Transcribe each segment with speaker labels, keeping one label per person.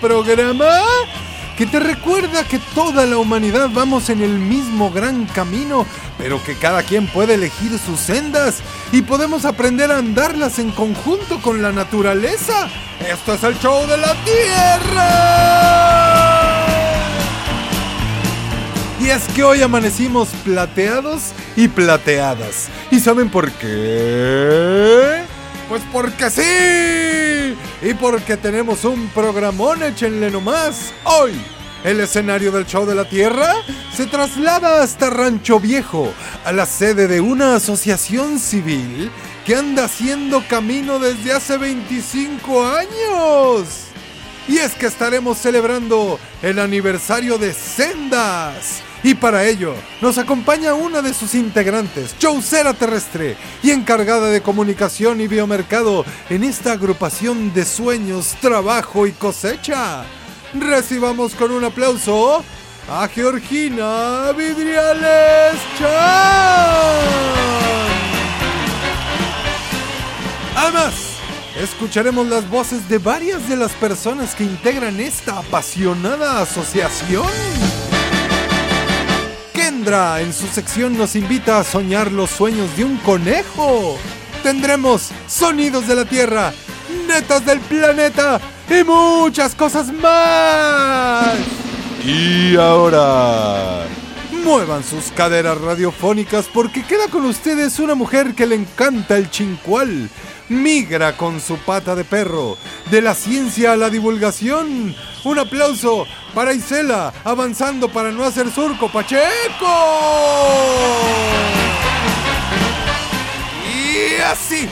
Speaker 1: Programa que te recuerda que toda la humanidad vamos en el mismo gran camino, pero que cada quien puede elegir sus sendas y podemos aprender a andarlas en conjunto con la naturaleza. Esto es el show de la Tierra. Y es que hoy amanecimos plateados y plateadas. ¿Y saben por qué? Pues porque sí. Y porque tenemos un programón, échenle nomás. Hoy, el escenario del show de la Tierra se traslada hasta Rancho Viejo, a la sede de una asociación civil que anda haciendo camino desde hace 25 años. Y es que estaremos celebrando el aniversario de Sendas. Y para ello nos acompaña una de sus integrantes, Chaucera Terrestre, y encargada de comunicación y biomercado en esta agrupación de sueños, trabajo y cosecha. Recibamos con un aplauso a Georgina Vidriales Chan. Además, escucharemos las voces de varias de las personas que integran esta apasionada asociación. En su sección nos invita a soñar los sueños de un conejo. Tendremos sonidos de la Tierra, netas del planeta y muchas cosas más. Y ahora, muevan sus caderas radiofónicas porque queda con ustedes una mujer que le encanta el chincual. Migra con su pata de perro, de la ciencia a la divulgación. Un aplauso para Isela, avanzando para no hacer surco, Pacheco. Y así,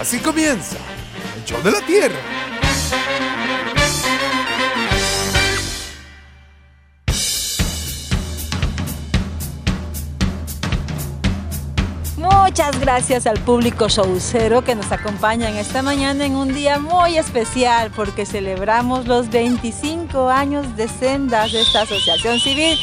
Speaker 1: así comienza el show de la Tierra.
Speaker 2: Muchas gracias al público showcero que nos acompaña en esta mañana en un día muy especial porque celebramos los 25 años de sendas de esta asociación civil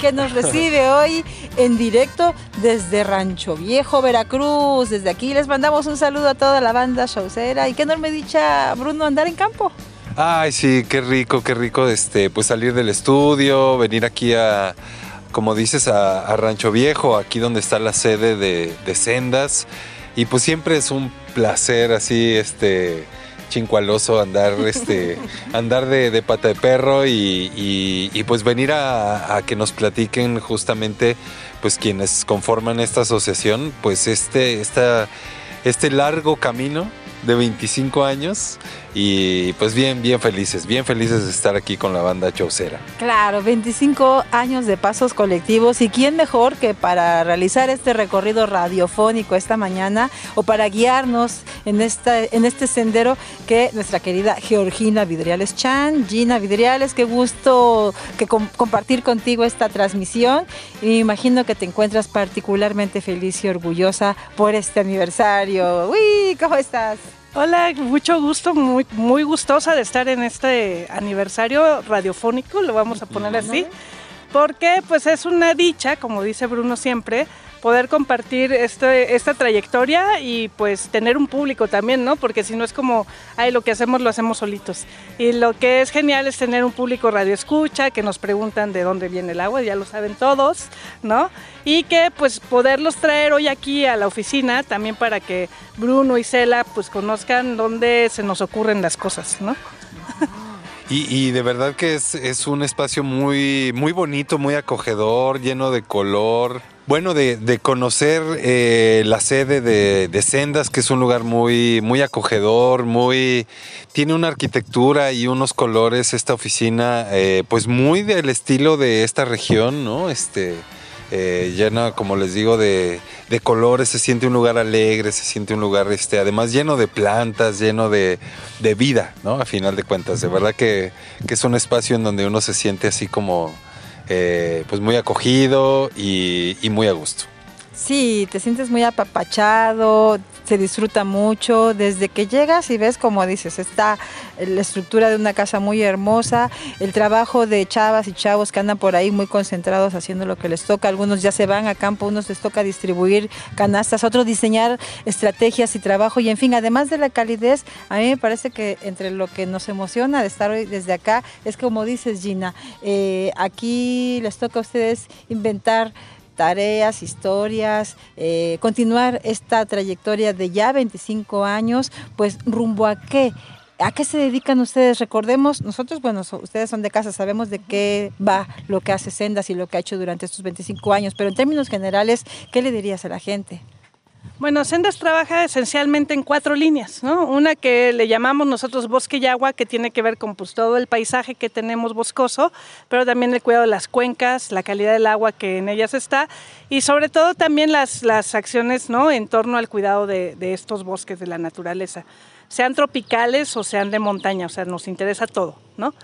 Speaker 2: que nos recibe hoy en directo desde Rancho Viejo, Veracruz. Desde aquí les mandamos un saludo a toda la banda showcera y qué enorme dicha, Bruno, andar en campo.
Speaker 3: Ay, sí, qué rico, qué rico este, pues salir del estudio, venir aquí a, como dices, a, a Rancho Viejo, aquí donde está la sede de, de Sendas. Y pues siempre es un placer así, este, chincualoso andar, este, andar de, de pata de perro y, y- y, pues venir a, a que nos platiquen justamente, pues quienes conforman esta asociación, pues este, esta, este largo camino de 25 años y pues bien, bien felices, bien felices de estar aquí con la banda Chaucera.
Speaker 2: Claro, 25 años de pasos colectivos y quién mejor que para realizar este recorrido radiofónico esta mañana o para guiarnos en, esta, en este sendero que nuestra querida Georgina Vidriales Chan. Gina Vidriales, qué gusto que com- compartir contigo esta transmisión y me imagino que te encuentras particularmente feliz y orgullosa por este aniversario. Uy, ¿cómo estás?
Speaker 4: Hola, mucho gusto, muy, muy gustosa de estar en este aniversario radiofónico, lo vamos a poner así, porque pues es una dicha, como dice Bruno siempre, poder compartir este, esta trayectoria y pues tener un público también, ¿no? Porque si no es como, ay, lo que hacemos lo hacemos solitos. Y lo que es genial es tener un público radio escucha, que nos preguntan de dónde viene el agua, ya lo saben todos, ¿no? Y que pues poderlos traer hoy aquí a la oficina también para que Bruno y Cela pues conozcan dónde se nos ocurren las cosas, ¿no?
Speaker 3: Y, de verdad que es, un espacio muy, muy bonito, muy acogedor, lleno de color. Bueno, de, conocer eh, la sede de, de Sendas, que es un lugar muy, muy acogedor, muy tiene una arquitectura y unos colores esta oficina, eh, pues muy del estilo de esta región, ¿no? Este eh, llena, como les digo, de, de colores, se siente un lugar alegre, se siente un lugar, este, además lleno de plantas, lleno de, de vida, ¿no? A final de cuentas, de verdad que, que es un espacio en donde uno se siente así como eh, pues muy acogido y, y muy a gusto.
Speaker 2: Sí, te sientes muy apapachado, se disfruta mucho. Desde que llegas y ves, como dices, está la estructura de una casa muy hermosa, el trabajo de chavas y chavos que andan por ahí muy concentrados haciendo lo que les toca. Algunos ya se van a campo, unos les toca distribuir canastas, otros diseñar estrategias y trabajo. Y en fin, además de la calidez, a mí me parece que entre lo que nos emociona de estar hoy desde acá es como dices, Gina, eh, aquí les toca a ustedes inventar tareas, historias, eh, continuar esta trayectoria de ya 25 años, pues rumbo a qué. ¿A qué se dedican ustedes? Recordemos, nosotros, bueno, so- ustedes son de casa, sabemos de qué va lo que hace Sendas y lo que ha hecho durante estos 25 años, pero en términos generales, ¿qué le dirías a la gente?
Speaker 4: Bueno, Sendas trabaja esencialmente en cuatro líneas, ¿no? Una que le llamamos nosotros bosque y agua, que tiene que ver con pues, todo el paisaje que tenemos boscoso, pero también el cuidado de las cuencas, la calidad del agua que en ellas está y sobre todo también las, las acciones, ¿no? En torno al cuidado de, de estos bosques de la naturaleza, sean tropicales o sean de montaña, o sea, nos interesa todo, ¿no?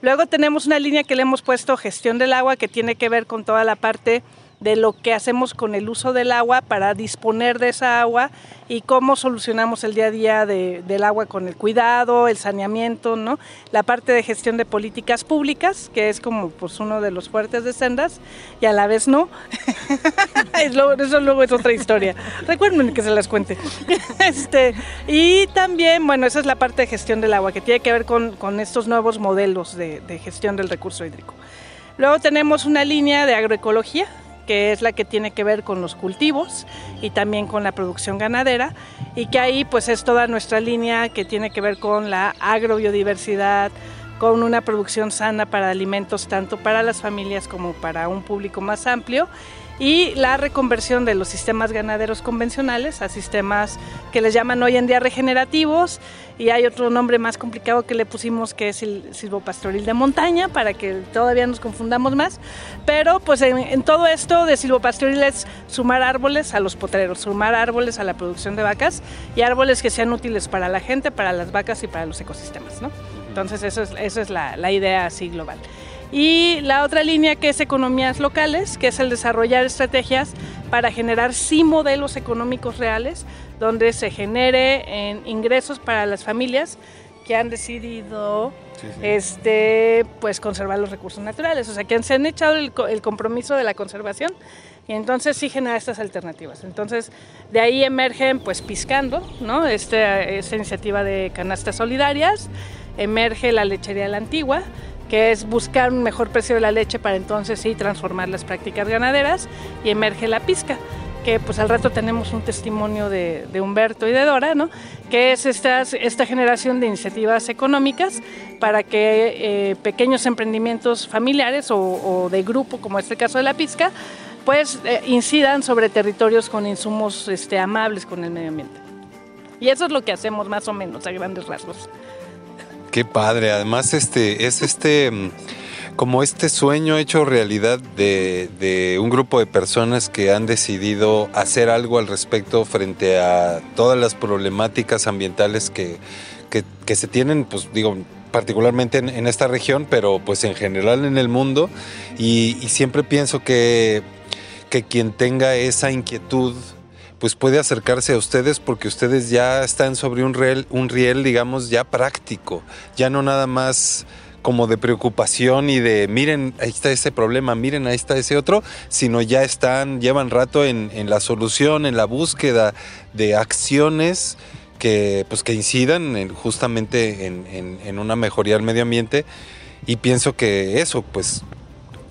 Speaker 4: Luego tenemos una línea que le hemos puesto gestión del agua, que tiene que ver con toda la parte de lo que hacemos con el uso del agua para disponer de esa agua y cómo solucionamos el día a día de- del agua con el cuidado, el saneamiento, ¿no? La parte de gestión de políticas públicas, que es como pues uno de los fuertes de Sendas, y a la vez no. Eso luego es otra historia. Recuerden que se las cuente. Este, y también, bueno, esa es la parte de gestión del agua, que tiene que ver con, con estos nuevos modelos de, de gestión del recurso hídrico. Luego tenemos una línea de agroecología, que es la que tiene que ver con los cultivos y también con la producción ganadera, y que ahí pues es toda nuestra línea que tiene que ver con la agrobiodiversidad, con una producción sana para alimentos tanto para las familias como para un público más amplio y la reconversión de los sistemas ganaderos convencionales a sistemas que les llaman hoy en día regenerativos. Y hay otro nombre más complicado que le pusimos que es el silvopastoril de montaña para que todavía nos confundamos más. Pero pues en, en todo esto de silvopastoril es sumar árboles a los potreros sumar árboles a la producción de vacas y árboles que sean útiles para la gente para las vacas y para los ecosistemas ¿no? entonces eso es, eso es la, la idea así global y la otra línea que es economías locales, que es el desarrollar estrategias para generar sí modelos económicos reales, donde se genere en ingresos para las familias que han decidido este pues conservar los recursos naturales, o sea que se han echado el, el compromiso de la conservación y entonces sí genera estas alternativas. Entonces de ahí emergen pues Piscando, ¿no? Este, esta iniciativa de canastas solidarias, emerge la lechería de la antigua, que es buscar un mejor precio de la leche para entonces sí transformar las prácticas ganaderas y emerge la pizca que pues al rato tenemos un testimonio de, Humberto y de Dora, ¿no? que es esta, esta generación de iniciativas económicas para que eh, pequeños emprendimientos familiares o, de grupo, como es el caso de la pizca, pues eh, incidan sobre territorios con insumos este, amables con el medio ambiente. Y eso es lo que hacemos más o menos a grandes rasgos.
Speaker 3: Qué padre, además este es este mm, como este sueño hecho realidad de, un grupo de personas que han decidido hacer algo al respecto frente a todas las problemáticas ambientales que, que, se tienen, pues digo, particularmente en, en esta región, pero pues en general en el mundo. Y, y siempre pienso que, que quien tenga esa inquietud pues puede acercarse a ustedes porque ustedes ya están sobre un riel, un riel, digamos, ya práctico, ya no nada más como de preocupación y de miren, ahí está ese problema, miren, ahí está ese otro, sino ya están, llevan rato en, la solución, en la búsqueda de acciones que, pues, que incidan en- justamente en, en- en una mejoría del medio ambiente. Y pienso que eso, pues,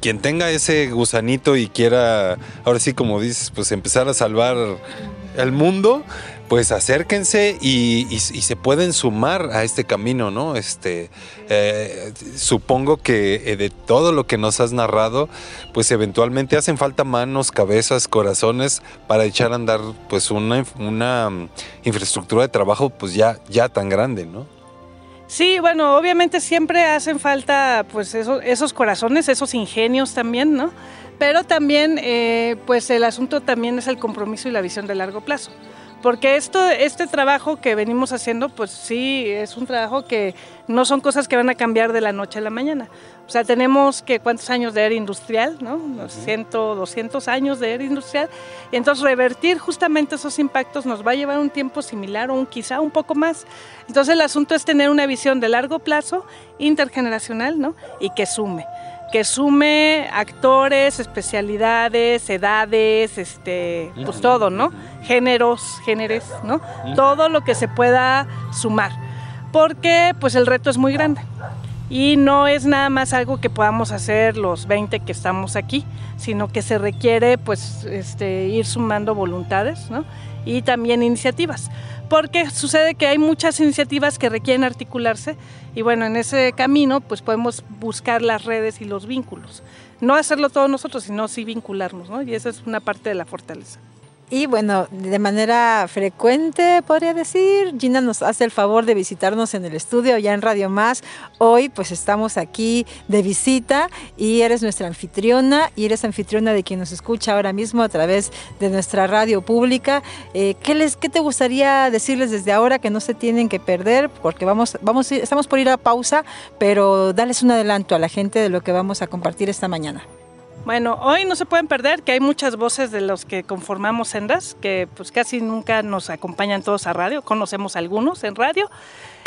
Speaker 3: quien tenga ese gusanito y quiera, ahora sí como dices, pues empezar a salvar el mundo, pues acérquense y, se pueden sumar a este camino, ¿no? Este, eh, supongo que eh, de todo lo que nos has narrado, pues eventualmente hacen falta manos, cabezas, corazones para echar a andar, pues una, una mm, infraestructura de trabajo, pues ya, ya tan grande, ¿no?
Speaker 4: Sí, bueno, obviamente siempre hacen falta pues eso- esos corazones, esos ingenios también, ¿no? Pero también, eh, pues el asunto también es el compromiso y la visión de largo plazo. Porque esto, este trabajo que venimos haciendo, pues sí, es un trabajo que no son cosas que van a cambiar de la noche a la mañana. O sea, tenemos que cuántos años de era industrial, ¿no? Unos 100, 200 años de era industrial. Y entonces revertir justamente esos impactos nos va a llevar un tiempo similar o un, quizá un poco más. Entonces el asunto es tener una visión de largo plazo, intergeneracional, ¿no? Y que sume que sume actores, especialidades, edades, este, pues todo, ¿no? Géneros, géneros, ¿no? Todo lo que se pueda sumar. Porque pues el reto es muy grande. Y no es nada más algo que podamos hacer los 20 que estamos aquí, sino que se requiere pues este, ir sumando voluntades, ¿no? Y también iniciativas. Porque sucede que hay muchas iniciativas que requieren articularse y bueno, en ese camino pues podemos buscar las redes y los vínculos. No hacerlo todos nosotros, sino sí vincularnos, ¿no? Y esa es una parte de la fortaleza.
Speaker 2: Y bueno, de manera frecuente, podría decir, Gina nos hace el favor de visitarnos en el estudio ya en Radio Más. Hoy pues estamos aquí de visita y eres nuestra anfitriona y eres anfitriona de quien nos escucha ahora mismo a través de nuestra radio pública. Eh, ¿qué, les, ¿Qué te gustaría decirles desde ahora que no se tienen que perder? Porque vamos, vamos, estamos por ir a pausa, pero dales un adelanto a la gente de lo que vamos a compartir esta mañana.
Speaker 4: Bueno, hoy no se pueden perder que hay muchas voces de los que conformamos Sendas, que pues casi nunca nos acompañan todos a radio, conocemos algunos en radio.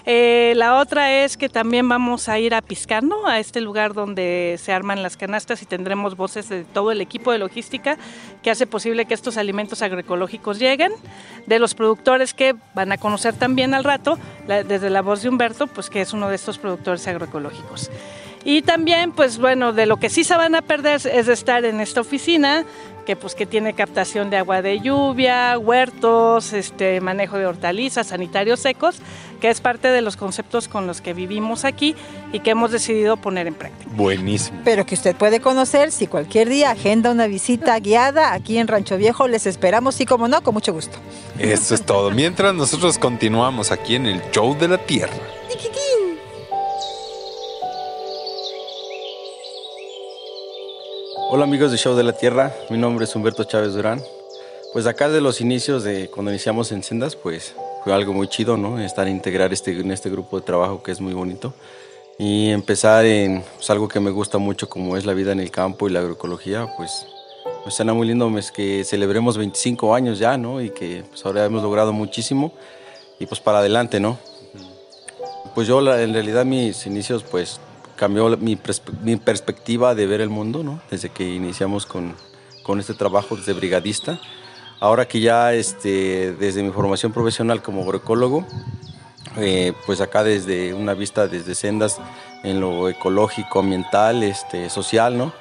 Speaker 4: Eh, la otra es que también vamos a ir a Piscando, a este lugar donde se arman las canastas y tendremos voces de todo el equipo de logística que hace posible que estos alimentos agroecológicos lleguen, de los productores que van a conocer también al rato, desde la voz de Humberto, pues que es uno de estos productores agroecológicos. Y también, pues bueno, de lo que sí se van a perder es de estar en esta oficina, que pues que tiene captación de agua de lluvia, huertos, este manejo de hortalizas, sanitarios secos, que es parte de los conceptos con los que vivimos aquí y que hemos decidido poner en práctica.
Speaker 3: Buenísimo.
Speaker 2: pero que usted puede conocer si cualquier día agenda una visita guiada aquí en Rancho Viejo. Les esperamos y como no, con mucho gusto.
Speaker 3: Eso es todo. Mientras nosotros continuamos aquí en el Show de la Tierra.
Speaker 5: Hola amigos de Show de la Tierra, mi nombre es Humberto Chávez Durán. Pues acá de los inicios de cuando iniciamos en Sendas, pues fue algo muy chido, ¿no? Estar integrar este, en este grupo de trabajo que es muy bonito y empezar en pues, algo que me gusta mucho como es la vida en el campo y la agroecología, pues pues suena muy lindo es que celebremos 25 años ya, ¿no? Y que pues ahora hemos logrado muchísimo y pues para adelante, ¿no? Pues yo la- en realidad mis inicios pues cambió mi, mi perspectiva de ver el mundo, ¿no? Desde que iniciamos con, con este trabajo desde brigadista. Ahora que ya este, desde mi formación profesional como agroecólogo, eh, pues acá desde una vista desde sendas en lo ecológico, ambiental, este, social, ¿no?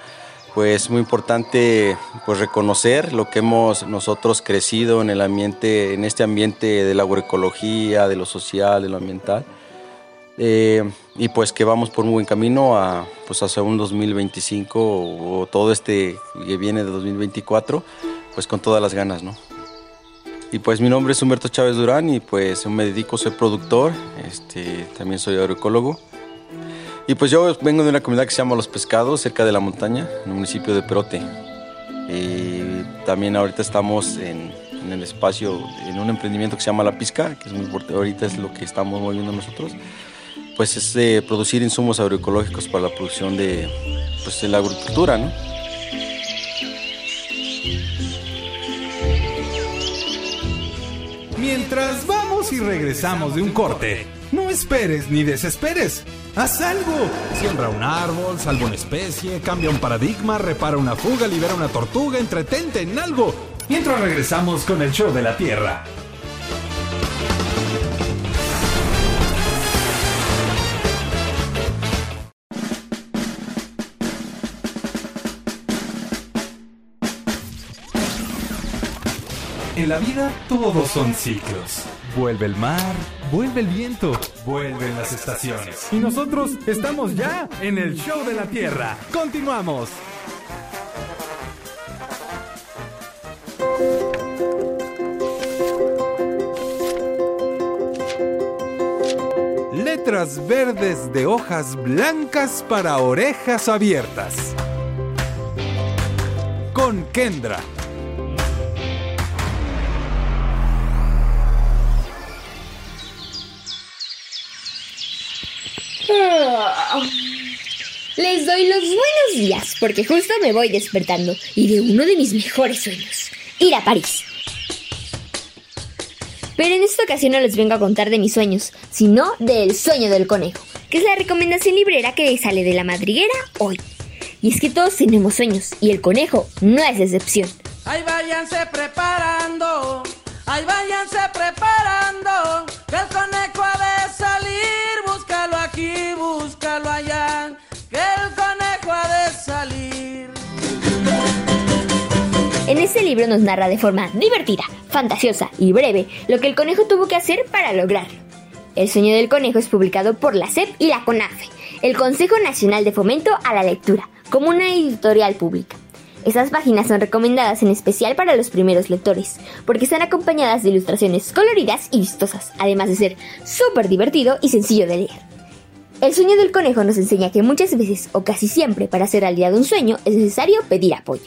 Speaker 5: Pues muy importante pues reconocer lo que hemos nosotros crecido en el ambiente, en este ambiente de la agroecología, de lo social, de lo ambiental. Eh, y pues que vamos por un buen camino a, pues hacia un 2025 o, o todo este que viene de 2024, pues con todas las ganas, ¿no? Y pues mi nombre es Humberto Chávez Durán y pues me dedico ser productor, este, también soy agroecólogo. Y pues yo vengo de una comunidad que se llama Los Pescados, cerca de la montaña, en el municipio de Perote. Y también ahorita estamos en, en el espacio, en un emprendimiento que se llama La Pizca, que es muy importante, ahorita es lo que estamos moviendo nosotros. Pues es de producir insumos agroecológicos para la producción de, pues, de la agricultura, ¿no?
Speaker 6: Mientras vamos y regresamos de un corte, no esperes ni desesperes. Haz algo. Siembra un árbol, salva una especie, cambia un paradigma, repara una fuga, libera una tortuga, entretente en algo. Mientras regresamos con el show de la Tierra. En la vida todos son ciclos. Vuelve el mar, vuelve el viento, vuelven las estaciones. Y nosotros estamos ya en el show de la Tierra. Continuamos.
Speaker 1: Letras verdes de hojas blancas para orejas abiertas. Con Kendra.
Speaker 7: Les doy los buenos días porque justo me voy despertando y de uno de mis mejores sueños, ir a París. Pero en esta ocasión no les vengo a contar de mis sueños, sino del sueño del conejo, que es la recomendación librera que sale de la madriguera hoy. Y es que todos tenemos sueños y el conejo no es excepción.
Speaker 8: Ahí váyanse preparando, ahí váyanse preparando,
Speaker 7: este libro nos narra de forma divertida, fantasiosa y breve lo que el conejo tuvo que hacer para lograrlo. El sueño del conejo es publicado por la SEP y la CONAFE, el Consejo Nacional de Fomento a la Lectura, como una editorial pública. Estas páginas son recomendadas en especial para los primeros lectores, porque están acompañadas de ilustraciones coloridas y vistosas, además de ser súper divertido y sencillo de leer. El sueño del conejo nos enseña que muchas veces, o casi siempre, para hacer realidad un sueño es necesario pedir apoyo.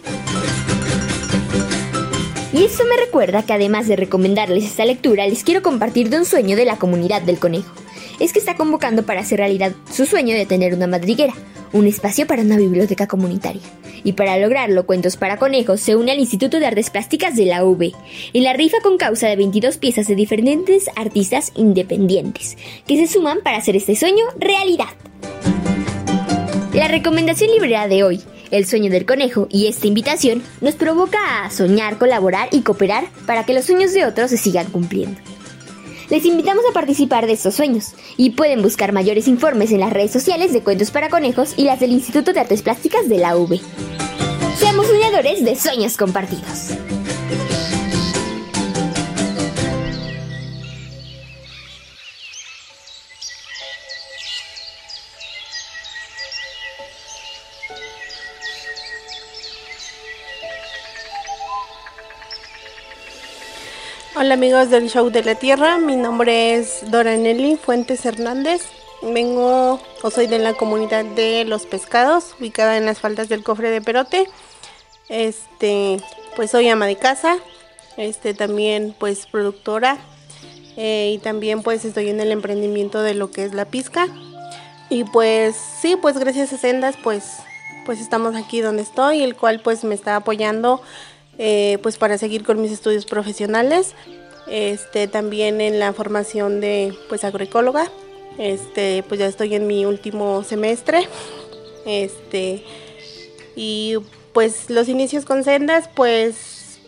Speaker 7: Y esto me recuerda que además de recomendarles esta lectura, les quiero compartir de un sueño de la comunidad del conejo. Es que está convocando para hacer realidad su sueño de tener una madriguera, un espacio para una biblioteca comunitaria. Y para lograrlo, Cuentos para Conejos se une al Instituto de Artes Plásticas de la UB, en la rifa con causa de 22 piezas de diferentes artistas independientes, que se suman para hacer este sueño realidad. La recomendación librera de hoy el sueño del conejo y esta invitación nos provoca a soñar, colaborar y cooperar para que los sueños de otros se sigan cumpliendo. Les invitamos a participar de estos sueños y pueden buscar mayores informes en las redes sociales de Cuentos para Conejos y las del Instituto de Artes Plásticas de la UV. Seamos soñadores de sueños compartidos.
Speaker 9: Hola amigos del Show de la Tierra, mi nombre es Dora Nelly Fuentes Hernández. Vengo o soy de la comunidad de Los Pescados, ubicada en las faldas del cofre de Perote. Este, pues soy ama de casa, este también pues productora eh, y también pues estoy en el emprendimiento de lo que es la pizca. Y pues sí, pues gracias a Sendas pues pues estamos aquí donde estoy, el cual pues me está apoyando eh, pues para seguir con mis estudios profesionales. Este, también en la formación de pues agroecóloga. Este, pues ya estoy en mi último semestre. Este, y pues los inicios con sendas pues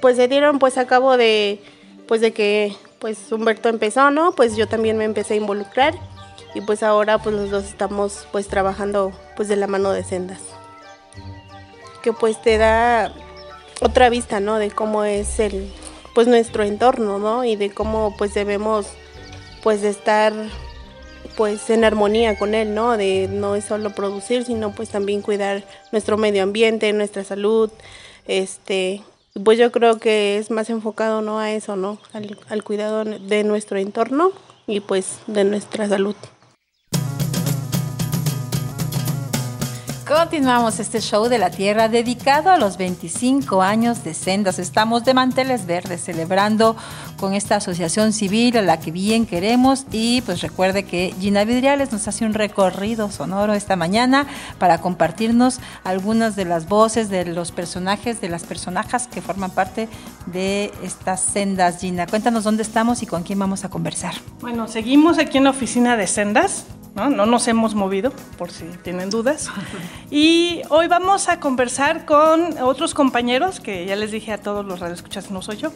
Speaker 9: pues se dieron pues a cabo de pues de que pues Humberto empezó, ¿no? Pues yo también me empecé a involucrar y pues ahora pues los dos estamos pues trabajando pues de la mano de sendas. Que pues te da otra vista, ¿no? De cómo es el, pues nuestro entorno, ¿no? Y de cómo pues debemos, pues estar, pues en armonía con él, ¿no? De no es solo producir, sino pues también cuidar nuestro medio ambiente, nuestra salud, este, pues yo creo que es más enfocado, ¿no? A eso, ¿no? Al, al cuidado de nuestro entorno y pues de nuestra salud.
Speaker 2: Continuamos este show de la Tierra dedicado a los 25 años de Sendas. Estamos de manteles verdes celebrando con esta asociación civil a la que bien queremos y pues recuerde que Gina Vidriales nos hace un recorrido sonoro esta mañana para compartirnos algunas de las voces de los personajes, de las personajes que forman parte de estas sendas. Gina, cuéntanos dónde estamos y con quién vamos a conversar.
Speaker 4: Bueno, seguimos aquí en la oficina de sendas. ¿No? No nos hemos movido, por si tienen dudas. Y hoy vamos a conversar con otros compañeros, que ya les dije a todos los radioescuchas, no soy yo,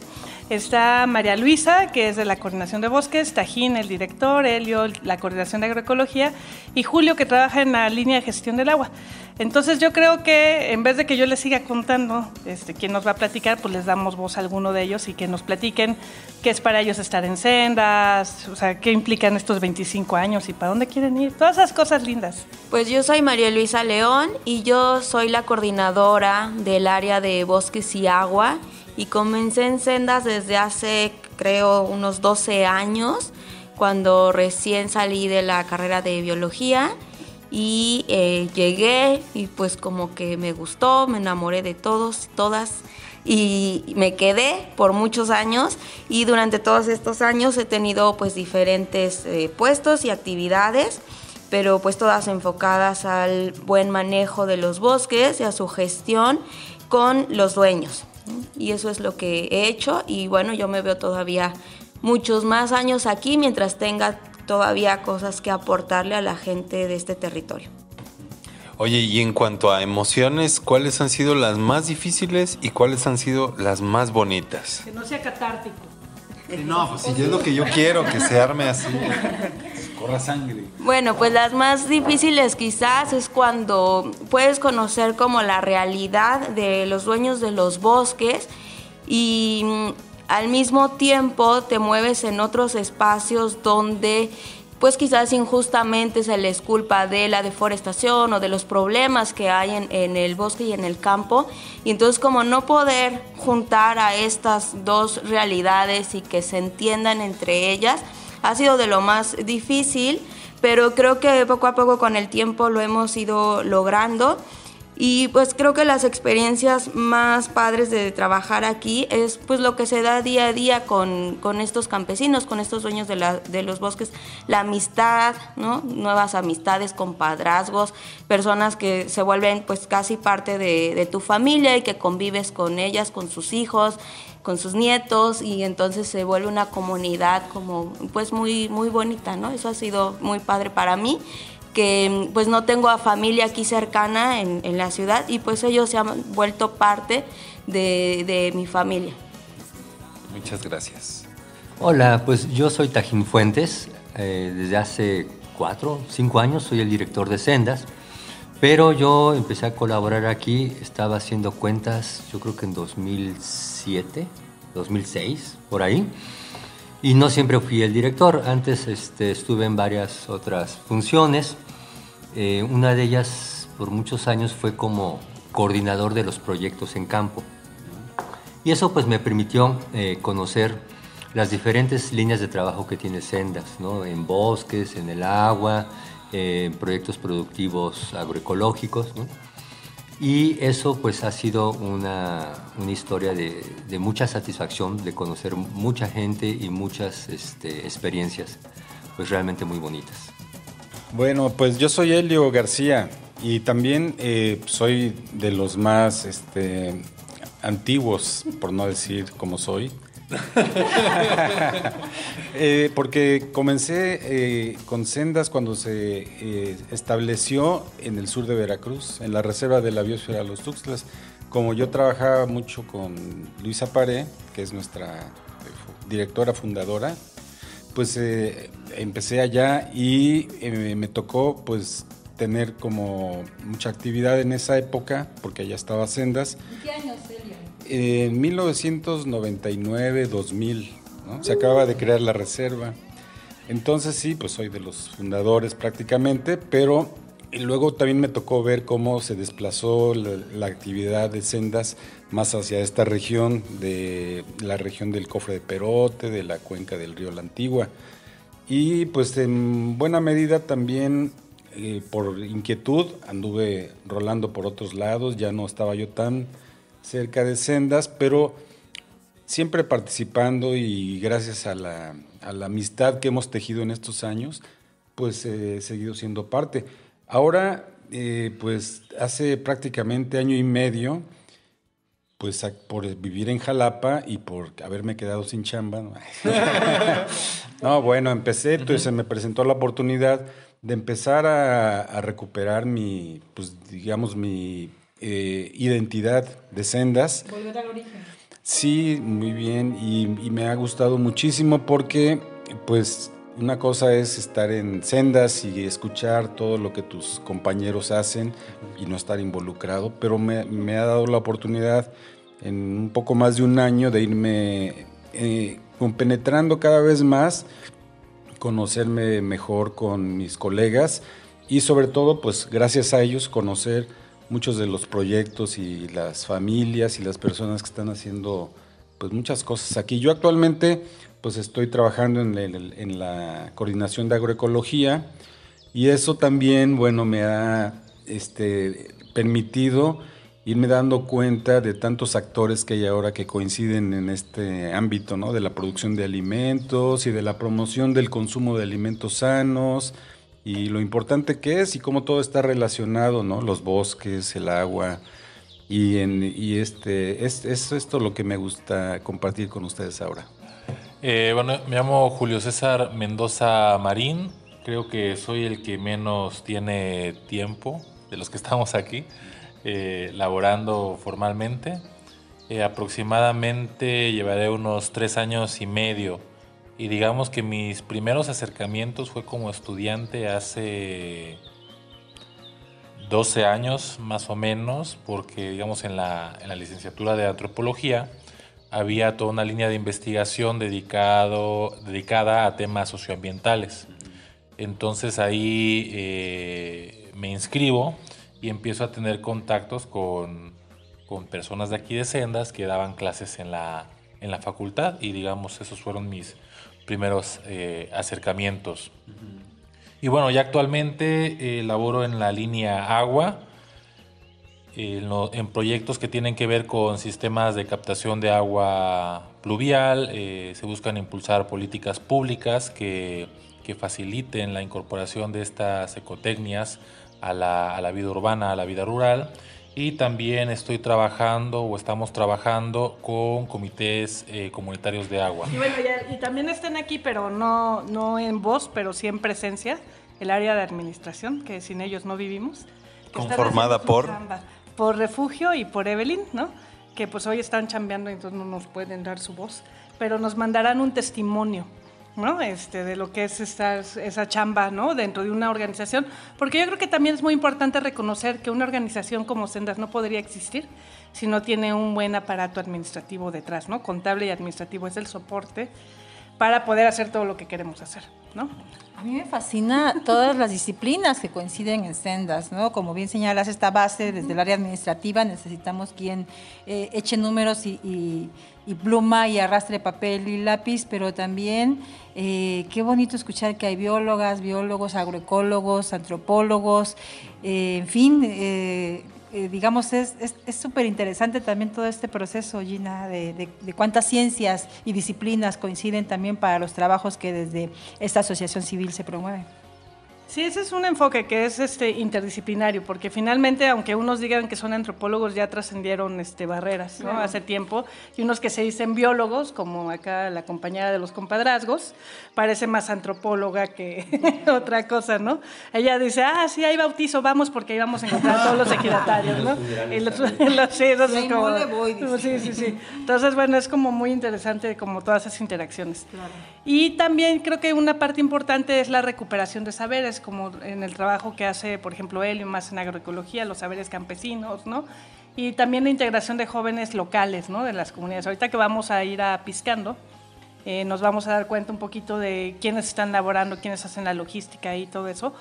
Speaker 4: Está María Luisa, que es de la Coordinación de Bosques, Tajín, el director, Helio, la Coordinación de Agroecología, y Julio, que trabaja en la línea de gestión del agua. Entonces yo creo que en vez de que yo les siga contando este, quién nos va a platicar, pues les damos voz a alguno de ellos y que nos platiquen qué es para ellos estar en sendas, o sea, qué implican estos 25 años y para dónde quieren ir, todas esas cosas lindas.
Speaker 10: Pues yo soy María Luisa León y yo soy la coordinadora del área de bosques y agua y comencé en sendas desde hace creo unos 12 años cuando recién salí de la carrera de biología y eh, llegué y pues como que me gustó, me enamoré de todos, todas y me quedé por muchos años y durante todos estos años he tenido pues diferentes eh, puestos y actividades pero pues todas enfocadas al buen manejo de los bosques y a su gestión con los dueños. Y eso es lo que he hecho y bueno, yo me veo todavía muchos más años aquí mientras tenga todavía cosas que aportarle a la gente de este territorio.
Speaker 3: Oye, y en cuanto a emociones, ¿cuáles han sido las más difíciles y cuáles han sido las más bonitas?
Speaker 4: Que no sea catártico.
Speaker 3: No, pues si es lo que yo quiero, que se arme así, corra sangre.
Speaker 10: Bueno, pues las más difíciles quizás es cuando puedes conocer como la realidad de los dueños de los bosques y mm, al mismo tiempo te mueves en otros espacios donde pues quizás injustamente se les culpa de la deforestación o de los problemas que hay en, en, el bosque y en el campo. Y entonces como no poder juntar a estas dos realidades y que se entiendan entre ellas, ha sido de lo más difícil, pero creo que poco a poco con el tiempo lo hemos ido logrando. Y pues creo que las experiencias más padres de trabajar aquí es pues lo que se da día a día con, con estos campesinos, con estos dueños de, la, de, los bosques, la amistad, ¿no? nuevas amistades, compadrazgos, personas que se vuelven pues casi parte de, de tu familia y que convives con ellas, con sus hijos, con sus nietos y entonces se vuelve una comunidad como pues muy muy bonita, ¿no? Eso ha sido muy padre para mí que pues no tengo a familia aquí cercana en, en la ciudad y pues ellos se han vuelto parte de, de mi familia.
Speaker 3: Muchas gracias.
Speaker 11: Hola, pues yo soy Tajín Fuentes, eh, desde hace cuatro, cinco años soy el director de Sendas, pero yo empecé a colaborar aquí, estaba haciendo cuentas, yo creo que en 2007, 2006, por ahí. Y no siempre fui el director, antes este, estuve en varias otras funciones. Eh, una de ellas por muchos años fue como coordinador de los proyectos en campo. Y eso pues me permitió eh, conocer las diferentes líneas de trabajo que tiene Sendas, ¿no? en bosques, en el agua, eh, en proyectos productivos agroecológicos. Y eso pues ha sido una, una historia de, de, mucha satisfacción, de conocer mucha gente y muchas este, experiencias pues realmente muy bonitas.
Speaker 12: Bueno, pues yo soy Elio García y también eh, soy de los más este, antiguos, por no decir como soy. eh, porque comencé eh, con sendas cuando se eh, estableció en el sur de Veracruz, en la reserva de la biosfera Los Tuxtlas. Como yo trabajaba mucho con Luisa Paré, que es nuestra directora fundadora, pues empecé allá y me tocó pues tener como mucha actividad en esa época, porque allá estaba sendas.
Speaker 2: ¿En qué años, Celia?
Speaker 12: En 1999-2000, ¿no? se acaba de crear la reserva. Entonces sí, pues soy de los fundadores prácticamente, pero luego también me tocó ver cómo se desplazó la, la, actividad de sendas más hacia esta región, de la región del cofre de Perote, de la cuenca del río La Antigua. Y pues en buena medida también eh, por inquietud anduve rolando por otros lados, ya no estaba yo tan cerca de sendas, pero siempre participando y gracias a la, a la amistad que hemos tejido en estos años, pues eh, he seguido siendo parte. Ahora, eh, pues hace prácticamente año y medio, pues por vivir en Jalapa y por haberme quedado sin chamba. No, no bueno, empecé, entonces se me presentó la oportunidad de empezar a, a recuperar mi, pues digamos, mi eh, identidad de sendas.
Speaker 2: Volver al origen.
Speaker 12: Sí, muy bien y, y me ha gustado muchísimo porque pues una cosa es estar en sendas y escuchar todo lo que tus compañeros hacen y no estar involucrado, pero me, me ha dado la oportunidad en un poco más de un año de irme eh, compenetrando cada vez más, conocerme mejor con mis colegas y sobre todo, pues gracias a ellos, conocer muchos de los proyectos y las familias y las personas que están haciendo pues muchas cosas aquí. Yo actualmente pues estoy trabajando en, la coordinación de agroecología y eso también, bueno, me ha este, permitido irme dando cuenta de tantos actores que hay ahora que coinciden en este ámbito, ¿no? De la producción de alimentos y de la promoción del consumo de alimentos sanos y lo importante que es y cómo todo está relacionado, ¿no? Los bosques, el agua y, en, y este, es, es esto lo que me gusta compartir con ustedes ahora.
Speaker 13: Eh, bueno, me llamo Julio César Mendoza Marín. Creo que soy el que menos tiene tiempo de los que estamos aquí, eh, laborando formalmente. Eh, aproximadamente llevaré unos tres años y medio. Y digamos que mis primeros acercamientos fue como estudiante hace 12 años más o menos, porque digamos en la, en la licenciatura de antropología había toda una línea de investigación dedicado, dedicada a temas socioambientales. Entonces ahí eh, me inscribo y empiezo a tener contactos con, con personas de aquí de Sendas que daban clases en la, en la facultad y digamos esos fueron mis primeros eh, acercamientos. Y bueno, ya actualmente eh, laboro en la línea agua, en, lo- en proyectos que tienen que ver con sistemas de captación de agua pluvial. eh, se buscan impulsar políticas públicas que, que faciliten la incorporación de estas ecotecnias a la, a la vida urbana, a la vida rural. Y también estoy trabajando o estamos trabajando con comités eh, comunitarios de agua.
Speaker 4: Y bueno, ya- y también están aquí, pero no, no en voz, pero sí en presencia, el área de administración, que sin ellos no vivimos.
Speaker 3: Conformada por-
Speaker 4: chamba. Por Refugio y por Evelyn, ¿no? Que pues hoy están chambeando y entonces no nos pueden dar su voz, pero nos mandarán un testimonio. ¿No? Este, de lo que es esa chamba ¿no? dentro de una organización, porque yo creo que también es muy importante reconocer que una organización como Sendas no podría existir si no tiene un buen aparato administrativo detrás, ¿no? contable y administrativo es el soporte para poder hacer todo lo que queremos hacer. ¿No?
Speaker 2: A mí me fascina todas las disciplinas que coinciden en sendas, ¿no? Como bien señalas, esta base desde el área administrativa necesitamos quien eh, eche números y, y- y pluma y arrastre papel y lápiz, pero también eh, qué bonito escuchar que hay biólogas, biólogos, agroecólogos, antropólogos, eh, en fin, eh, digamos, es es súper interesante también todo este proceso, Gina, de, de- de cuántas ciencias y disciplinas coinciden también para los trabajos que desde esta asociación civil se promueven.
Speaker 4: Sí, ese es un enfoque que es este interdisciplinario, porque finalmente, aunque unos digan que son antropólogos, ya trascendieron este, barreras ¿no?
Speaker 2: Claro.
Speaker 4: hace tiempo, y unos que se dicen biólogos, como acá la compañera de los compadrazgos, parece más antropóloga que otra cosa, ¿no? Ella dice, ah, sí, hay bautizo, vamos, porque ahí vamos a encontrar a todos los ejidatarios, ¿no? Y los, los- sí, eso como-
Speaker 2: voy.
Speaker 4: Sí, sí, sí. Entonces, bueno, es como muy interesante como todas esas interacciones. Y también creo que una parte importante es la recuperación de saberes, como en el trabajo que hace, por ejemplo, y más en agroecología, los saberes campesinos, ¿no? Y también la integración de jóvenes locales, ¿no? De las comunidades. Ahorita que vamos a ir a Piscando, eh, nos vamos a dar cuenta un poquito de quiénes están laborando, quiénes hacen la logística y todo eso,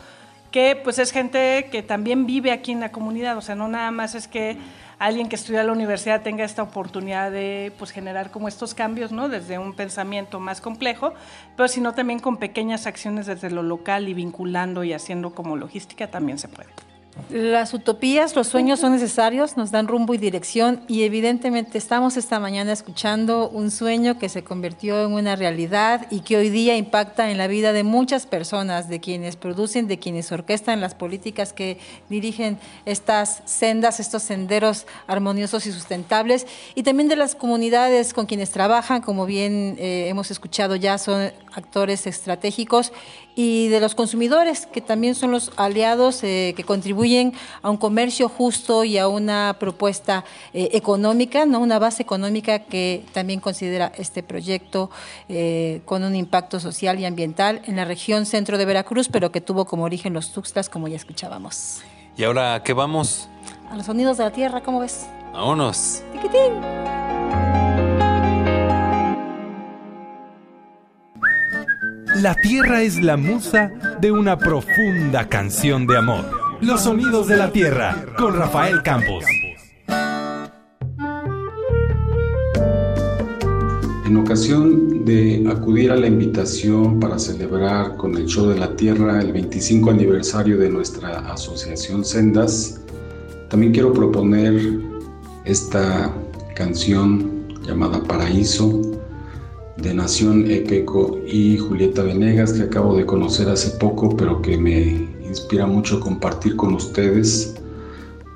Speaker 4: que pues es gente que también vive aquí en la comunidad, o sea, no nada más es que alguien que estudia en la universidad tenga esta oportunidad de pues generar como estos cambios, ¿no? Desde un pensamiento más complejo, pero sino también con pequeñas acciones desde lo local y vinculando y haciendo como logística también se puede.
Speaker 2: Las utopías, los sueños son necesarios, nos dan rumbo y dirección y evidentemente estamos esta mañana escuchando un sueño que se convirtió en una realidad y que hoy día impacta en la vida de muchas personas, de quienes producen, de quienes orquestan las políticas que dirigen estas sendas, estos senderos armoniosos y sustentables. Y también de las comunidades con quienes trabajan, como bien eh, hemos escuchado ya, son actores estratégicos y de los consumidores, que también son los aliados eh, que contribuyen a un comercio justo y a una propuesta eh, económica, no una base económica que también considera este proyecto eh, con un impacto social y ambiental en la región centro de Veracruz, pero que tuvo como origen los Tuxtlas, como ya escuchábamos.
Speaker 3: ¿Y ahora qué vamos?
Speaker 2: A los sonidos de la tierra, ¿cómo ves?
Speaker 3: Vámonos.
Speaker 2: Tiquitín.
Speaker 1: La tierra es la musa de una profunda canción de amor. Los sonidos de la tierra con Rafael Campos.
Speaker 12: En ocasión de acudir a la invitación para celebrar con el Show de la Tierra el 25 aniversario de nuestra asociación Sendas, también quiero proponer esta canción llamada Paraíso de Nación Equeco y Julieta Venegas que acabo de conocer hace poco pero que me inspira mucho compartir con ustedes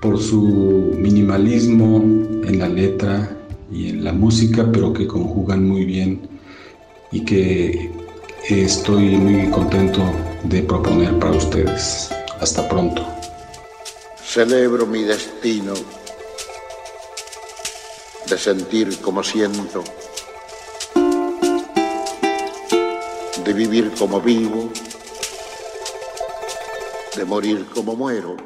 Speaker 12: por su minimalismo en la letra y en la música pero que conjugan muy bien y que estoy muy contento de proponer para ustedes. Hasta pronto.
Speaker 14: Celebro mi destino de sentir como siento, de vivir como vivo, de morir como muero.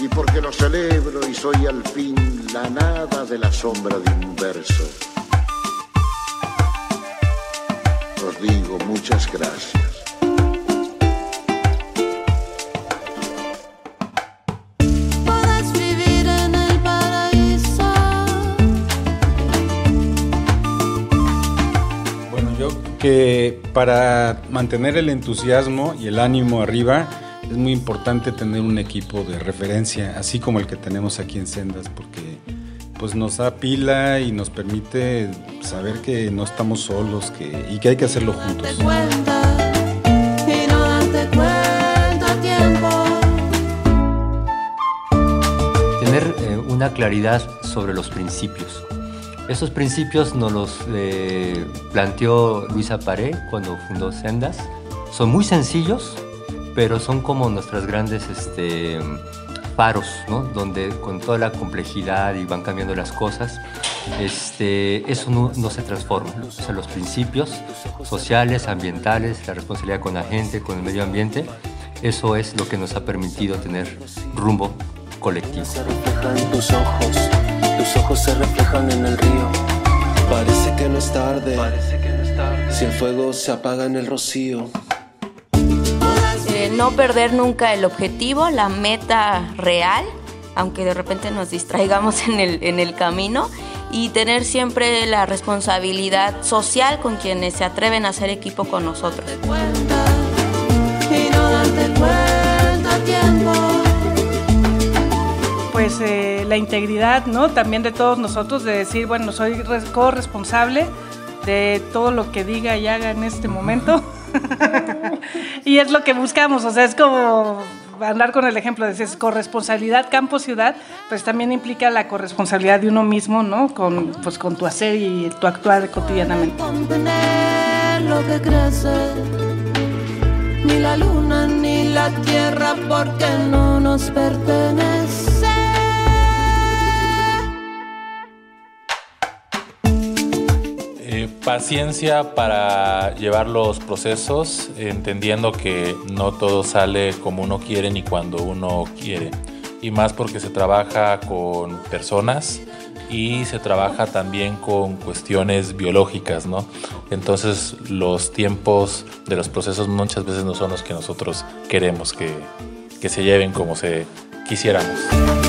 Speaker 14: Y porque lo celebro y soy al fin la nada de la sombra de un verso, os digo muchas gracias.
Speaker 15: Que para mantener el entusiasmo y el ánimo arriba es muy importante tener un equipo de referencia, así como el que tenemos aquí en Sendas, porque pues nos da pila y nos permite saber que no estamos solos que, y que hay que hacerlo juntos.
Speaker 11: Tener eh, una claridad sobre los principios. Esos principios nos los eh, planteó Luisa Paré cuando fundó Sendas. Son muy sencillos, pero son como nuestras grandes este, faros, ¿no? donde con toda la complejidad y van cambiando las cosas, este, eso no, no se transforma. O sea, los principios sociales, ambientales, la responsabilidad con la gente, con el medio ambiente, eso es lo que nos ha permitido tener rumbo colectivo.
Speaker 16: Tus ojos, se reflejan en el río. Parece que no es tarde, si el fuego se apaga en el rocío.
Speaker 10: Eh, no perder nunca el objetivo, la meta real, aunque de repente nos distraigamos en el, en el camino, y tener siempre la responsabilidad social con quienes se atreven a hacer equipo con nosotros.
Speaker 17: y no darte cuenta tiempo.
Speaker 4: Pues eh, la integridad, ¿no? También de todos nosotros, de decir, bueno, soy res- corresponsable de todo lo que diga y haga en este momento. y es lo que buscamos, o sea, es como andar con el ejemplo de decir, corresponsabilidad campo-ciudad, pues también implica la corresponsabilidad de uno mismo, ¿no? Con, pues, con tu hacer y tu actuar cotidianamente.
Speaker 17: Contener lo que crece, ni la luna ni la tierra, porque no nos pertenece.
Speaker 13: Paciencia para llevar los procesos, entendiendo que no todo sale como uno quiere ni cuando uno quiere. Y más porque se trabaja con personas y se trabaja también con cuestiones biológicas, ¿no? Entonces los tiempos de los procesos muchas veces no son los que nosotros queremos que, que se lleven como se quisiéramos.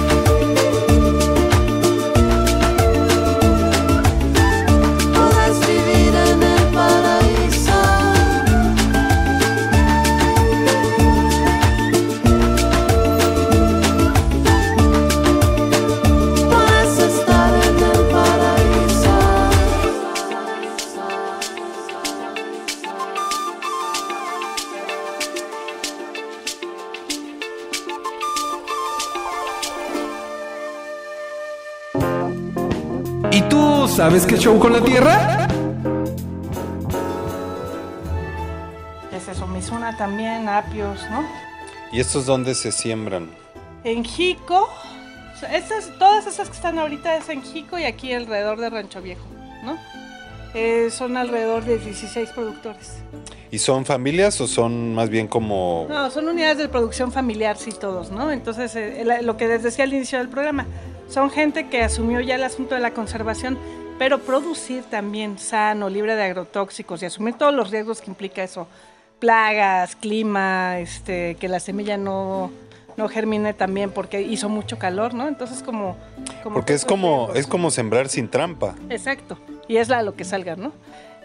Speaker 6: Qué show con la tierra?
Speaker 4: Es eso, Mizuna también, apios, ¿no?
Speaker 3: ¿Y estos dónde se siembran?
Speaker 4: En Jico, estas, todas esas que están ahorita es en Jico y aquí alrededor de Rancho Viejo, ¿no? Eh, son alrededor de 16 productores.
Speaker 3: ¿Y son familias o son más bien como...
Speaker 4: No, son unidades de producción familiar, sí, todos, ¿no? Entonces, eh, lo que les decía al inicio del programa, son gente que asumió ya el asunto de la conservación, pero producir también sano, libre de agrotóxicos y asumir todos los riesgos que implica eso, plagas, clima, este, que la semilla no, no germine también porque hizo mucho calor, ¿no? Entonces, como... como
Speaker 3: Porque es como,
Speaker 4: riesgos.
Speaker 3: es como sembrar sin trampa.
Speaker 4: Exacto, y es la lo que salga, ¿no?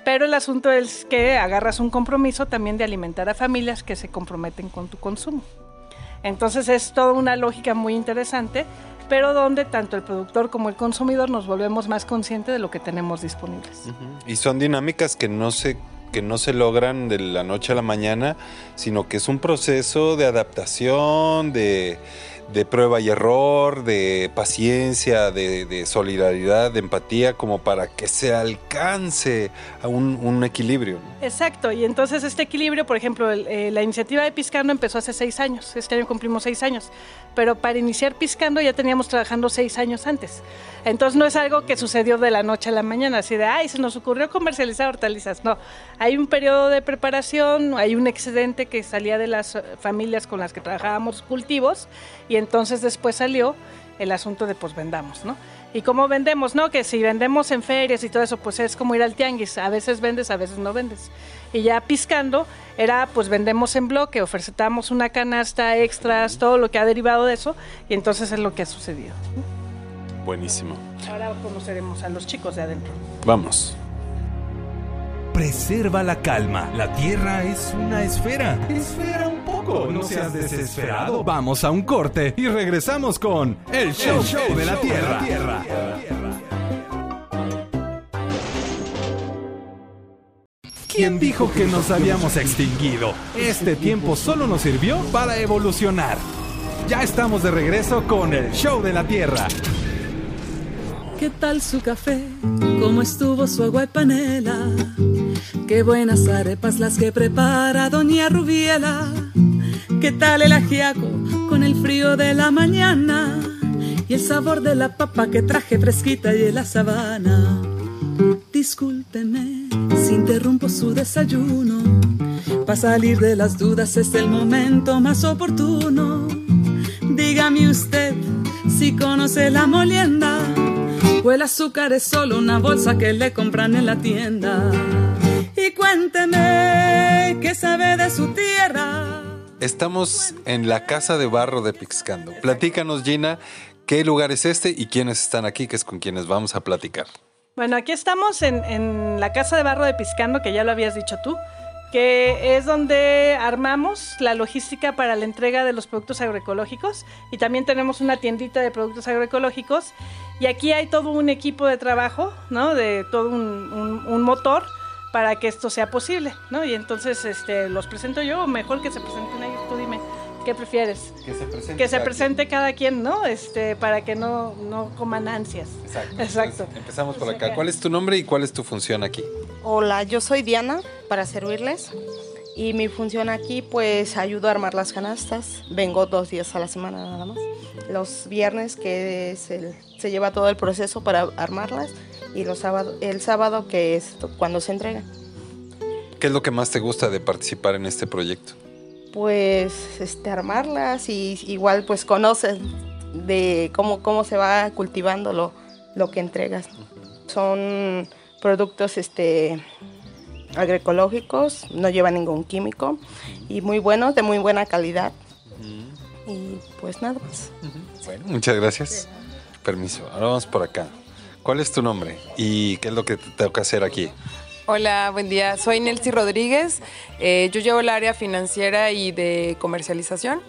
Speaker 4: Pero el asunto es que agarras un compromiso también de alimentar a familias que se comprometen con tu consumo. Entonces es toda una lógica muy interesante, pero donde tanto el productor como el consumidor nos volvemos más conscientes de lo que tenemos disponibles.
Speaker 3: Y son dinámicas que no se que no se logran de la noche a la mañana, sino que es un proceso de adaptación, de, de prueba y error, de paciencia, de, de solidaridad, de empatía, como para que se alcance a un, un equilibrio.
Speaker 4: Exacto, y entonces este equilibrio, por ejemplo, el- eh, la iniciativa de Piscando empezó hace seis años, este año cumplimos seis años, pero para iniciar Piscando ya teníamos trabajando seis años antes. Entonces no es algo que sucedió de la noche a la mañana, así de, ay, se nos ocurrió comercializar hortalizas. No, hay un periodo de preparación, hay un excedente que salía de las eh, familias con las que trabajábamos cultivos, y entonces después salió el asunto de pues vendamos, ¿no? ¿Y cómo vendemos? No, que si vendemos en ferias y todo eso, pues es como ir al tianguis. A veces vendes, a veces no vendes. Y ya piscando, era pues vendemos en bloque, ofertamos una canasta, extras, todo lo que ha derivado de eso. Y entonces es lo que ha sucedido.
Speaker 3: Buenísimo.
Speaker 4: Ahora conoceremos a los chicos de adentro.
Speaker 3: Vamos.
Speaker 6: Preserva la calma. La Tierra es una esfera. Esfera un poco. No seas desesperado. Vamos a un corte y regresamos con El Show, show de la Tierra. ¿Quién dijo que nos habíamos extinguido? Este tiempo solo nos sirvió para evolucionar. Ya estamos de regreso con el Show de la Tierra.
Speaker 18: ¿Qué tal su café? ¿Cómo estuvo su agua y panela? Qué buenas arepas las que prepara Doña Rubiela. ¿Qué tal el ajiaco con el frío de la mañana? Y el sabor de la papa que traje fresquita y de la sabana. Discúlpeme interrumpo su desayuno. Para salir de las dudas es el momento más oportuno. Dígame usted si conoce la molienda o el azúcar es solo una bolsa que le compran en la tienda. Y cuénteme qué sabe de su tierra.
Speaker 3: Estamos en la Casa de Barro de Pixcando. Platícanos, Gina, qué lugar es este y quiénes están aquí, que es con quienes vamos a platicar.
Speaker 4: Bueno, aquí estamos en, en la casa de barro de Piscando, que ya lo habías dicho tú, que es donde armamos la logística para la entrega de los productos agroecológicos y también tenemos una tiendita de productos agroecológicos y aquí hay todo un equipo de trabajo, ¿no? De todo un, un- motor para que esto sea posible, ¿no? Y entonces este, los presento yo o mejor que se presenten ellos, tú dime. ¿Qué prefieres?
Speaker 3: Que se presente.
Speaker 4: Que se
Speaker 3: cada
Speaker 4: presente cada quien, ¿no? Este, para que no, no coman ansias.
Speaker 3: Exacto.
Speaker 4: Exacto.
Speaker 3: Entonces, empezamos por acá. ¿Cuál es tu nombre y cuál es tu función aquí?
Speaker 19: Hola, yo soy Diana para servirles y mi función aquí pues ayudo a armar las canastas. Vengo dos días a la semana nada más. Los viernes que es el- se lleva todo el proceso para armarlas y los sábados, el sábado que es cuando se entrega.
Speaker 3: ¿Qué es lo que más te gusta de participar en este proyecto?
Speaker 19: Pues este, armarlas y igual pues conoces de cómo, cómo se va cultivando lo, lo que entregas. Son productos este, agroecológicos, no llevan ningún químico y muy buenos, de muy buena calidad. Y pues nada más.
Speaker 3: Bueno, muchas gracias. Permiso. Ahora vamos por acá. ¿Cuál es tu nombre y qué es lo que te toca hacer aquí?
Speaker 20: Hola, buen día. Soy Nelcy Rodríguez. Eh, yo llevo el área financiera y de comercialización.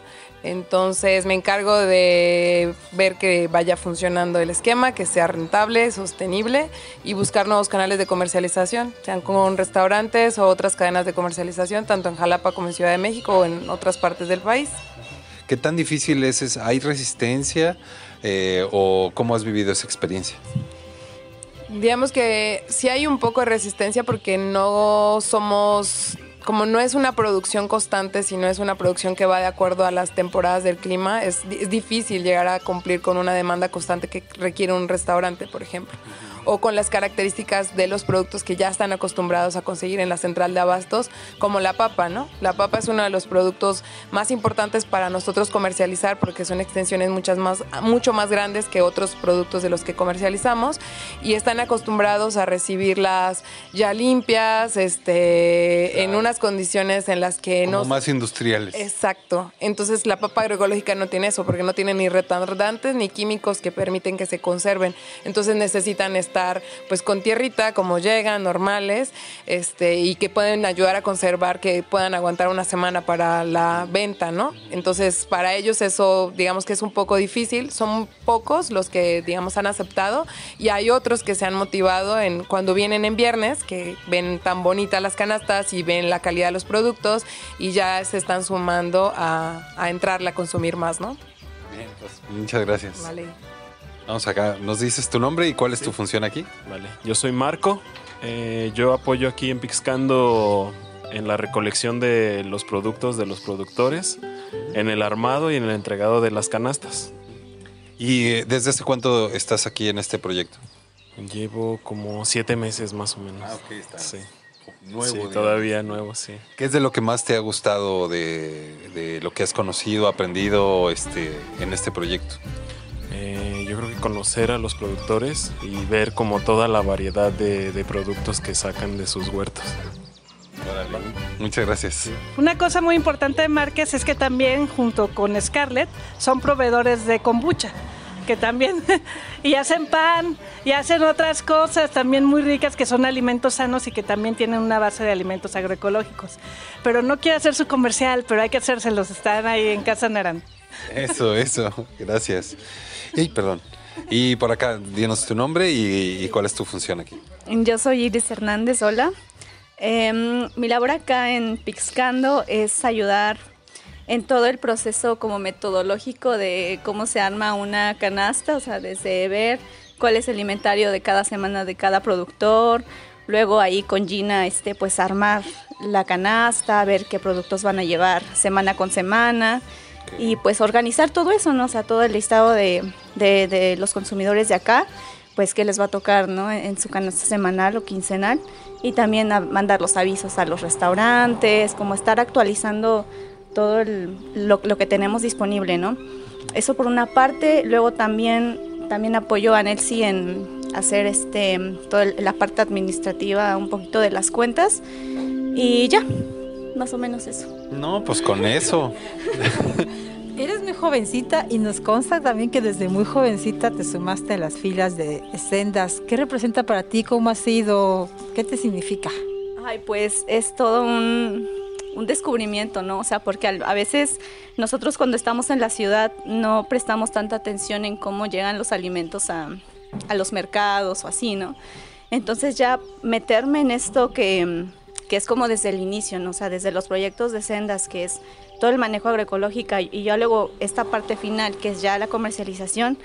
Speaker 20: Entonces me encargo de ver que vaya funcionando el esquema, que sea rentable, sostenible y buscar nuevos canales de comercialización, sean con restaurantes o otras cadenas de comercialización, tanto en Jalapa como en Ciudad de México o en otras partes del país.
Speaker 3: ¿Qué tan difícil es? ¿Hay resistencia eh, o cómo has vivido esa experiencia?
Speaker 20: Digamos que sí hay un poco de resistencia porque no somos, como no es una producción constante, sino es una producción que va de acuerdo a las temporadas del clima, es, es difícil llegar a cumplir con una demanda constante que requiere un restaurante, por ejemplo. O con las características de los productos que ya están acostumbrados a conseguir en la central de abastos, como la papa, ¿no? La papa es uno de los productos más importantes para nosotros comercializar porque son extensiones muchas más, mucho más grandes que otros productos de los que comercializamos y están acostumbrados a recibirlas ya limpias, este, en unas condiciones en las que no
Speaker 3: más industriales.
Speaker 20: Exacto. Entonces la papa agroecológica no tiene eso porque no tiene ni retardantes ni químicos que permiten que se conserven. Entonces necesitan estar pues con tierrita como llegan, normales, este, y que pueden ayudar a conservar, que puedan aguantar una semana para la venta, ¿no? Entonces para ellos eso digamos que es un poco difícil. Son pocos los que digamos han aceptado y hay otros que se han motivado en cuando vienen en viernes, que ven tan bonitas las canastas y ven la calidad de los productos y ya se están sumando a, a entrarle a consumir más, ¿no?
Speaker 3: Bien, pues, muchas gracias.
Speaker 20: Vale.
Speaker 3: Vamos acá. ¿Nos dices tu nombre y cuál es tu función aquí?
Speaker 21: Vale, yo soy Marco. eh, yo apoyo aquí en Pixcando en la recolección de los productos de los productores, en el armado y en el entregado de las canastas.
Speaker 3: ¿Y eh, desde hace cuánto estás aquí en este proyecto?
Speaker 21: Llevo como siete meses más o menos.
Speaker 3: Ah, ok, está
Speaker 21: Sí.
Speaker 3: nuevo,
Speaker 21: Sí,
Speaker 3: digamos.
Speaker 21: todavía nuevo, sí.
Speaker 3: ¿Qué es de lo que más te ha gustado de, de lo que has conocido, aprendido este, en este proyecto?
Speaker 21: Eh, yo creo que conocer a los productores y ver como toda la variedad de, de productos que sacan de sus huertos.
Speaker 3: Muchas gracias.
Speaker 4: Una cosa muy importante de Márquez es que también, junto con Scarlett, son proveedores de kombucha, que también, y hacen pan, y hacen otras cosas también muy ricas que son alimentos sanos y que también tienen una base de alimentos agroecológicos. Pero no quiero hacer su comercial, pero hay que hacérselos, están ahí en Casa Narán.
Speaker 3: Eso, eso. Gracias. Y perdón. Y por acá, dinos tu nombre y, y cuál es tu función aquí.
Speaker 22: Yo soy Iris Hernández, hola. Em, mi labor acá en Pixcando es ayudar en todo el proceso como metodológico de cómo se arma una canasta, o sea, desde ver cuál es el inventario de cada semana de cada productor, luego ahí con Gina, este, pues armar la canasta, ver qué productos van a llevar semana con semana y pues organizar todo eso, ¿no? O sea, todo el listado de, de- los consumidores de acá, pues qué les va a tocar, ¿no? En su canasta semanal o quincenal y también a mandar los avisos a los restaurantes, como estar actualizando todo el- lo, que tenemos disponible, ¿no? Eso por una parte, luego también, también apoyo a Nelsi en hacer este, toda la parte administrativa, un poquito de las cuentas y ya, más o menos eso.
Speaker 3: No, pues con eso.
Speaker 2: Eres muy jovencita y nos consta también que desde muy jovencita te sumaste a las filas de Sendas. ¿Qué representa para ti? ¿Cómo ha sido? ¿Qué te significa?
Speaker 22: Ay, pues es todo un, un descubrimiento, ¿no? O sea, porque al- a veces nosotros cuando estamos en la ciudad no prestamos tanta atención en cómo llegan los alimentos a, a los mercados o así, ¿no? Entonces ya meterme en esto que, que es como desde el inicio, ¿no? O sea, desde los proyectos de sendas, que es todo el manejo agroecológico y ya luego esta parte final, que es ya la comercialización,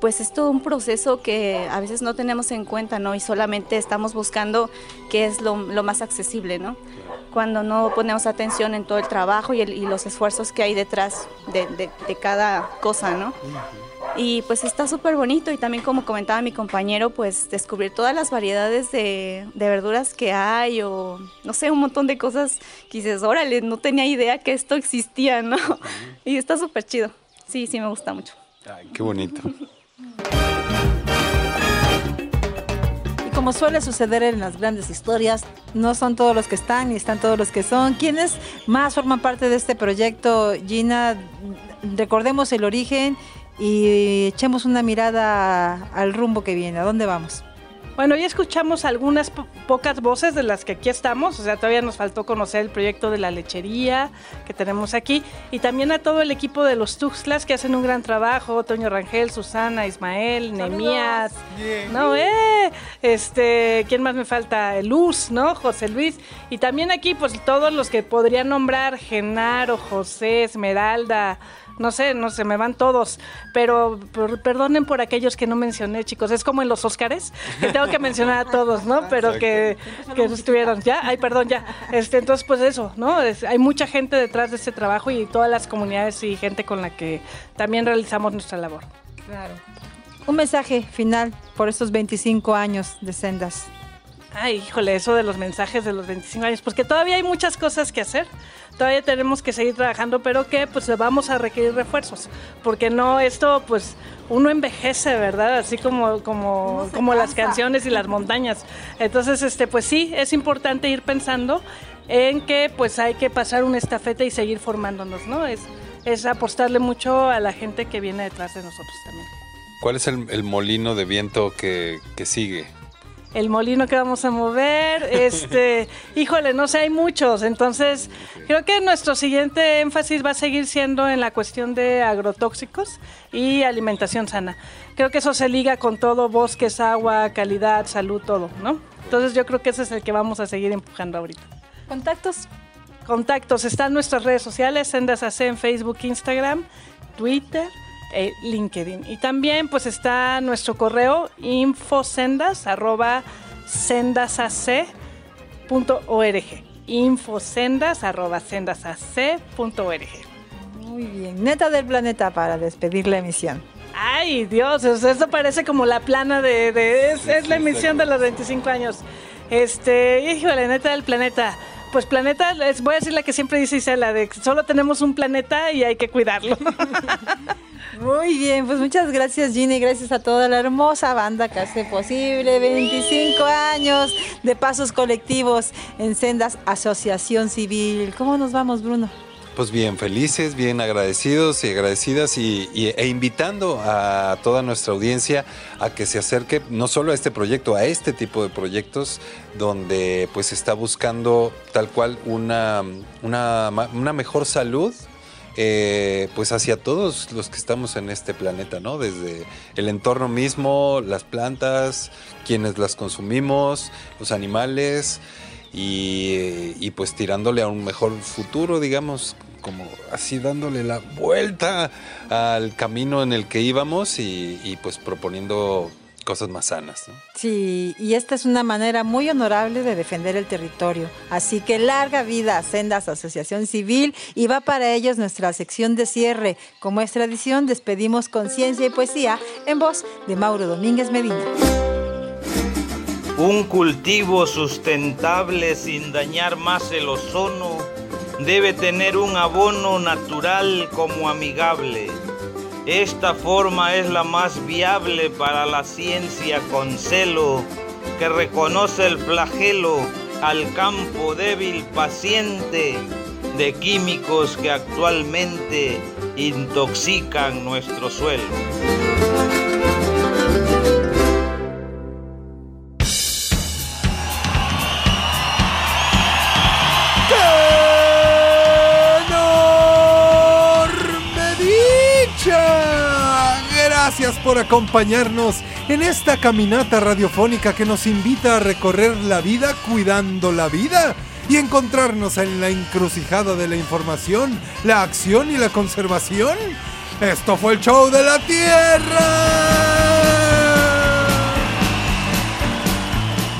Speaker 22: pues es todo un proceso que a veces no tenemos en cuenta, ¿no? Y solamente estamos buscando qué es lo, más accesible, ¿no? Cuando no ponemos atención en todo el trabajo y, los esfuerzos que hay detrás de, de- de cada cosa, ¿no? Y pues está súper bonito y también como comentaba mi compañero, pues descubrir todas las variedades de, de verduras que hay o no sé, un montón de cosas que dices, órale, no tenía idea que esto existía, ¿no? Y está súper chido. Sí, sí, me gusta mucho.
Speaker 3: Ay, qué bonito.
Speaker 2: Y como suele suceder en las grandes historias, no son todos los que están ni están todos los que son. ¿Quiénes más forman parte de este proyecto? Gina, recordemos el origen y echemos una mirada al rumbo que viene. ¿A dónde vamos?
Speaker 4: Bueno, ya escuchamos algunas po- pocas voces de las que aquí estamos, o sea, todavía nos faltó conocer el proyecto de la lechería que tenemos aquí y también a todo el equipo de los Tuxtlas que hacen un gran trabajo, Toño Rangel, Susana, Ismael, Nemías, no, eh, este, ¿quién más me falta? Luz, ¿no? José Luis y también aquí pues todos los que podría nombrar, Genaro, José, Esmeralda, no sé, no se me van todos, pero por- perdonen por aquellos que no mencioné, chicos. Es como en los Óscares, que tengo que mencionar a todos, ¿no? Pero que, que estuvieron. ¿Ya? Ay, perdón, ya. Este, entonces, pues eso, ¿no? Es- hay mucha gente detrás de este trabajo y todas las comunidades y gente con la que también realizamos nuestra labor.
Speaker 2: Claro. Un mensaje final por estos 25 años de sendas.
Speaker 4: Ay, híjole, eso de los mensajes de los 25 años, porque todavía hay muchas cosas que hacer, todavía tenemos que seguir trabajando, pero que pues vamos a requerir refuerzos, porque no, esto pues uno envejece, ¿verdad? Así como, como, como las canciones y las montañas. Entonces, este, pues sí, es importante ir pensando en que pues hay que pasar una estafeta y seguir formándonos, ¿no? Es, es apostarle mucho a la gente que viene detrás de nosotros también.
Speaker 3: ¿Cuál es el, el molino de viento que, que sigue?
Speaker 4: El molino que vamos a mover, este, híjole, no sé, hay muchos, entonces creo que nuestro siguiente énfasis va a seguir siendo en la cuestión de agrotóxicos y alimentación sana. Creo que eso se liga con todo, bosques, agua, calidad, salud, todo, ¿no? Entonces yo creo que ese es el que vamos a seguir empujando ahorita.
Speaker 2: ¿Contactos?
Speaker 4: Contactos, están nuestras redes sociales, Sendas AC en Facebook, Instagram, Twitter, eh, LinkedIn. Y también pues está nuestro correo infosendas arroba sendasac.org infosendas arroba sendasac.org
Speaker 2: Muy bien. Neta del planeta para despedir la emisión.
Speaker 4: Ay, Dios, eso eso parece como la plana de... de- es, es la emisión de los 25 años. Este, híjole, neta del planeta. Pues planeta, les voy a decir la que siempre dice Isela, de que solo tenemos un planeta y hay que cuidarlo.
Speaker 2: Muy bien, pues muchas gracias Ginny, gracias a toda la hermosa banda que hace posible 25 años de pasos colectivos en Sendas Asociación Civil. ¿Cómo nos vamos, Bruno?
Speaker 3: Pues bien, felices, bien agradecidos y agradecidas y, e invitando a toda nuestra audiencia a que se acerque no solo a este proyecto, a este tipo de proyectos donde pues está buscando tal cual una, una, una mejor salud eh, pues hacia todos los que estamos en este planeta, ¿no? Desde el entorno mismo, las plantas, quienes las consumimos, los animales y, pues tirándole a un mejor futuro, digamos, como así dándole la vuelta al camino en el que íbamos y, pues proponiendo cosas más sanas.
Speaker 2: Sí, y esta es una manera muy honorable de defender el territorio. Así que larga vida Sendas Asociación Civil y va para ellos nuestra sección de cierre. Como es tradición, despedimos con ciencia y poesía en voz de Mauro Domínguez Medina.
Speaker 23: Un cultivo sustentable sin dañar más el ozono debe tener un abono natural como amigable. Esta forma es la más viable para la ciencia con celo que reconoce el flagelo al campo débil paciente de químicos que actualmente intoxican nuestro suelo.
Speaker 1: Por acompañarnos en esta caminata radiofónica que nos invita a recorrer la vida cuidando la vida y encontrarnos en la encrucijada de la información, la acción y la conservación. Esto fue el show de la Tierra.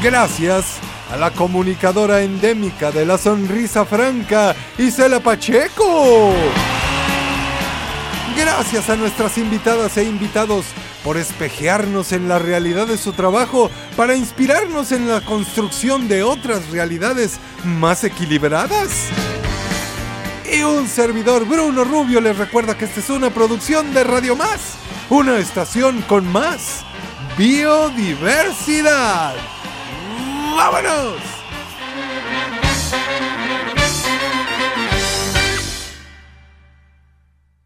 Speaker 1: Gracias a la comunicadora endémica de la sonrisa franca, Isela Pacheco. Gracias a nuestras invitadas e invitados por espejearnos en la realidad de su trabajo para inspirarnos en la construcción de otras realidades más equilibradas. Y un servidor Bruno Rubio les recuerda que esta es una producción de Radio Más, una estación con más biodiversidad. ¡Vámonos!